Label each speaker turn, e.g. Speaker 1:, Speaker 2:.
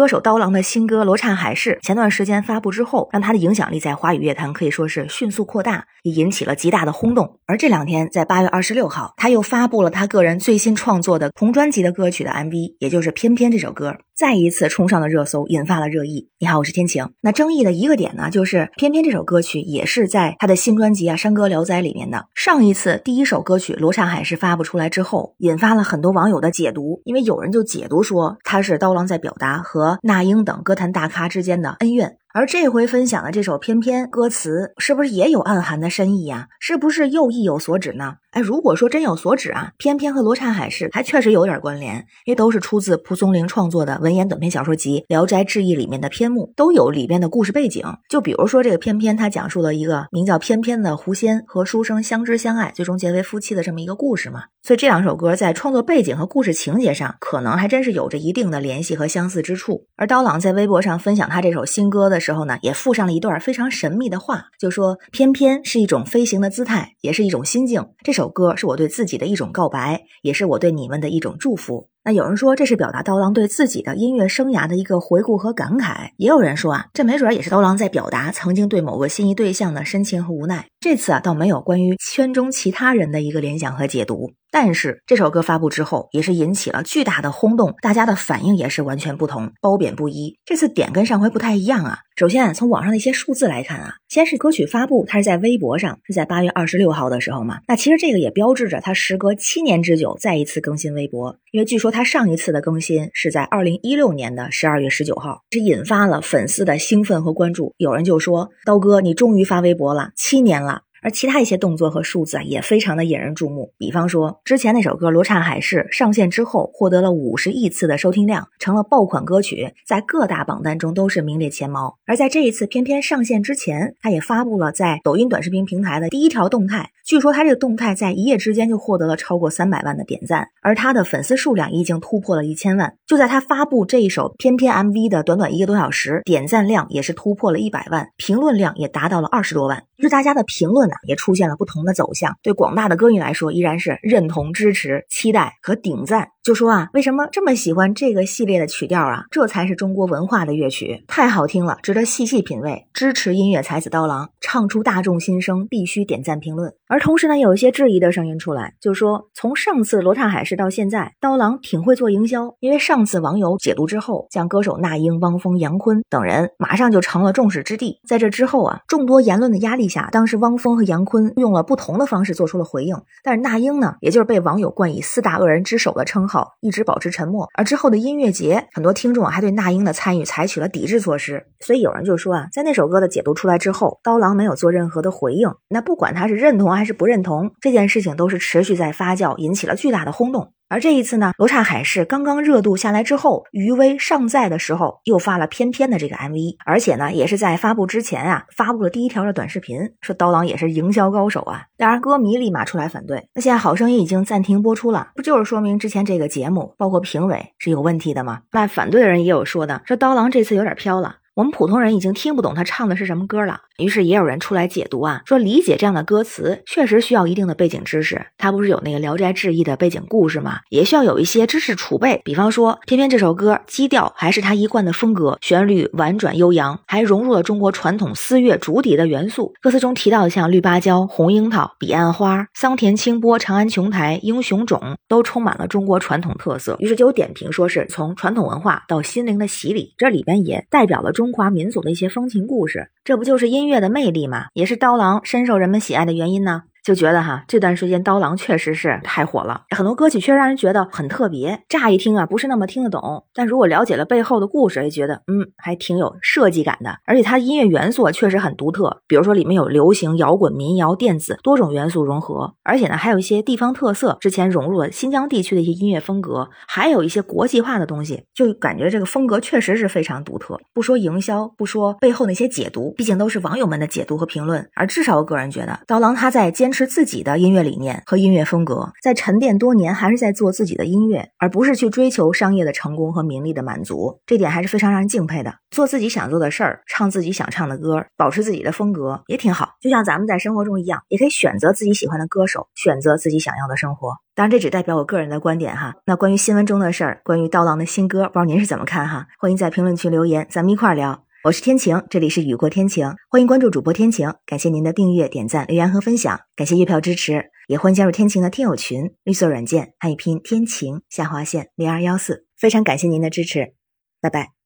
Speaker 1: 歌手刀郎的新歌《罗刹海市》前段时间发布之后，让他的影响力在华语乐坛可以说是迅速扩大，也引起了极大的轰动。而这两天，在八月二十六号，他又发布了他个人最新创作的同专辑的歌曲的 MV，也就是《偏偏》这首歌。再一次冲上了热搜，引发了热议。你好，我是天晴。那争议的一个点呢，就是《偏偏》这首歌曲也是在他的新专辑啊《山歌聊斋》里面的。上一次第一首歌曲《罗刹海是》发布出来之后，引发了很多网友的解读，因为有人就解读说他是刀郎在表达和那英等歌坛大咖之间的恩怨。而这回分享的这首《偏偏》歌词，是不是也有暗含的深意呀？是不是又意有所指呢？哎，如果说真有所指啊，偏偏和罗刹海市还确实有点关联，因为都是出自蒲松龄创作的文言短篇小说集《聊斋志异》里面的篇目，都有里边的故事背景。就比如说这个偏偏，它讲述了一个名叫偏偏的狐仙和书生相知相爱，最终结为夫妻的这么一个故事嘛。所以这两首歌在创作背景和故事情节上，可能还真是有着一定的联系和相似之处。而刀郎在微博上分享他这首新歌的时候呢，也附上了一段非常神秘的话，就说翩翩是一种飞行的姿态，也是一种心境。这。首歌是我对自己的一种告白，也是我对你们的一种祝福。那有人说这是表达刀郎对自己的音乐生涯的一个回顾和感慨，也有人说啊，这没准也是刀郎在表达曾经对某个心仪对象的深情和无奈。这次啊，倒没有关于圈中其他人的一个联想和解读。但是这首歌发布之后，也是引起了巨大的轰动，大家的反应也是完全不同，褒贬不一。这次点跟上回不太一样啊。首先从网上的一些数字来看啊，先是歌曲发布，它是在微博上，是在八月二十六号的时候嘛。那其实这个也标志着他时隔七年之久再一次更新微博，因为据说他上一次的更新是在二零一六年的十二月十九号，这引发了粉丝的兴奋和关注。有人就说：“刀哥，你终于发微博了，七年了。”而其他一些动作和数字啊，也非常的引人注目。比方说，之前那首歌《罗刹海市》上线之后，获得了五十亿次的收听量，成了爆款歌曲，在各大榜单中都是名列前茅。而在这一次偏偏上线之前，他也发布了在抖音短视频平台的第一条动态。据说他这个动态在一夜之间就获得了超过三百万的点赞，而他的粉丝数量已经突破了一千万。就在他发布这一首偏偏 MV 的短短一个多小时，点赞量也是突破了一百万，评论量也达到了二十多万。就是大家的评论。也出现了不同的走向，对广大的歌迷来说，依然是认同、支持、期待和顶赞。就说啊，为什么这么喜欢这个系列的曲调啊？这才是中国文化的乐曲，太好听了，值得细细品味。支持音乐才子刀郎，唱出大众心声，必须点赞评论。而同时呢，有一些质疑的声音出来，就说从上次罗刹海市到现在，刀郎挺会做营销，因为上次网友解读之后，将歌手那英、汪峰、杨坤等人马上就成了众矢之的。在这之后啊，众多言论的压力下，当时汪峰和杨坤用了不同的方式做出了回应，但是那英呢，也就是被网友冠以四大恶人之首的称号，一直保持沉默。而之后的音乐节，很多听众还对那英的参与采取了抵制措施。所以有人就说啊，在那首歌的解读出来之后，刀郎没有做任何的回应。那不管他是认同还是不认同，这件事情都是持续在发酵，引起了巨大的轰动。而这一次呢，罗刹海市刚刚热度下来之后，余威尚在的时候，又发了偏偏的这个 MV，而且呢，也是在发布之前啊，发布了第一条的短视频，说刀郎也是营销高手啊。当然，歌迷立马出来反对。那现在好声音已经暂停播出了，不就是说明之前这个节目包括评委是有问题的吗？那反对的人也有说的，说刀郎这次有点飘了。我们普通人已经听不懂他唱的是什么歌了，于是也有人出来解读啊，说理解这样的歌词确实需要一定的背景知识。他不是有那个《聊斋志异》的背景故事吗？也需要有一些知识储备。比方说，偏偏这首歌基调还是他一贯的风格，旋律婉转悠扬，还融入了中国传统丝乐竹笛的元素。歌词中提到的像绿芭蕉、红樱桃、彼岸花、桑田清波、长安琼台、英雄冢，都充满了中国传统特色。于是就有点评说是从传统文化到心灵的洗礼，这里边也代表了中。中华民族的一些风情故事，这不就是音乐的魅力吗？也是刀郎深受人们喜爱的原因呢。就觉得哈，这段时间刀郎确实是太火了，很多歌曲确实让人觉得很特别。乍一听啊，不是那么听得懂，但如果了解了背后的故事，也觉得嗯，还挺有设计感的。而且它的音乐元素确实很独特，比如说里面有流行、摇滚、民谣、电子多种元素融合，而且呢还有一些地方特色，之前融入了新疆地区的一些音乐风格，还有一些国际化的东西，就感觉这个风格确实是非常独特。不说营销，不说背后那些解读，毕竟都是网友们的解读和评论。而至少我个人觉得，刀郎他在坚持。持自己的音乐理念和音乐风格，在沉淀多年还是在做自己的音乐，而不是去追求商业的成功和名利的满足，这点还是非常让人敬佩的。做自己想做的事儿，唱自己想唱的歌，保持自己的风格也挺好。就像咱们在生活中一样，也可以选择自己喜欢的歌手，选择自己想要的生活。当然，这只代表我个人的观点哈。那关于新闻中的事儿，关于刀郎的新歌，不知道您是怎么看哈？欢迎在评论区留言，咱们一块儿聊。我是天晴，这里是雨过天晴，欢迎关注主播天晴，感谢您的订阅、点赞、留言和分享，感谢月票支持，也欢迎加入天晴的听友群，绿色软件汉语拼天晴下划线零二幺四，非常感谢您的支持，拜拜。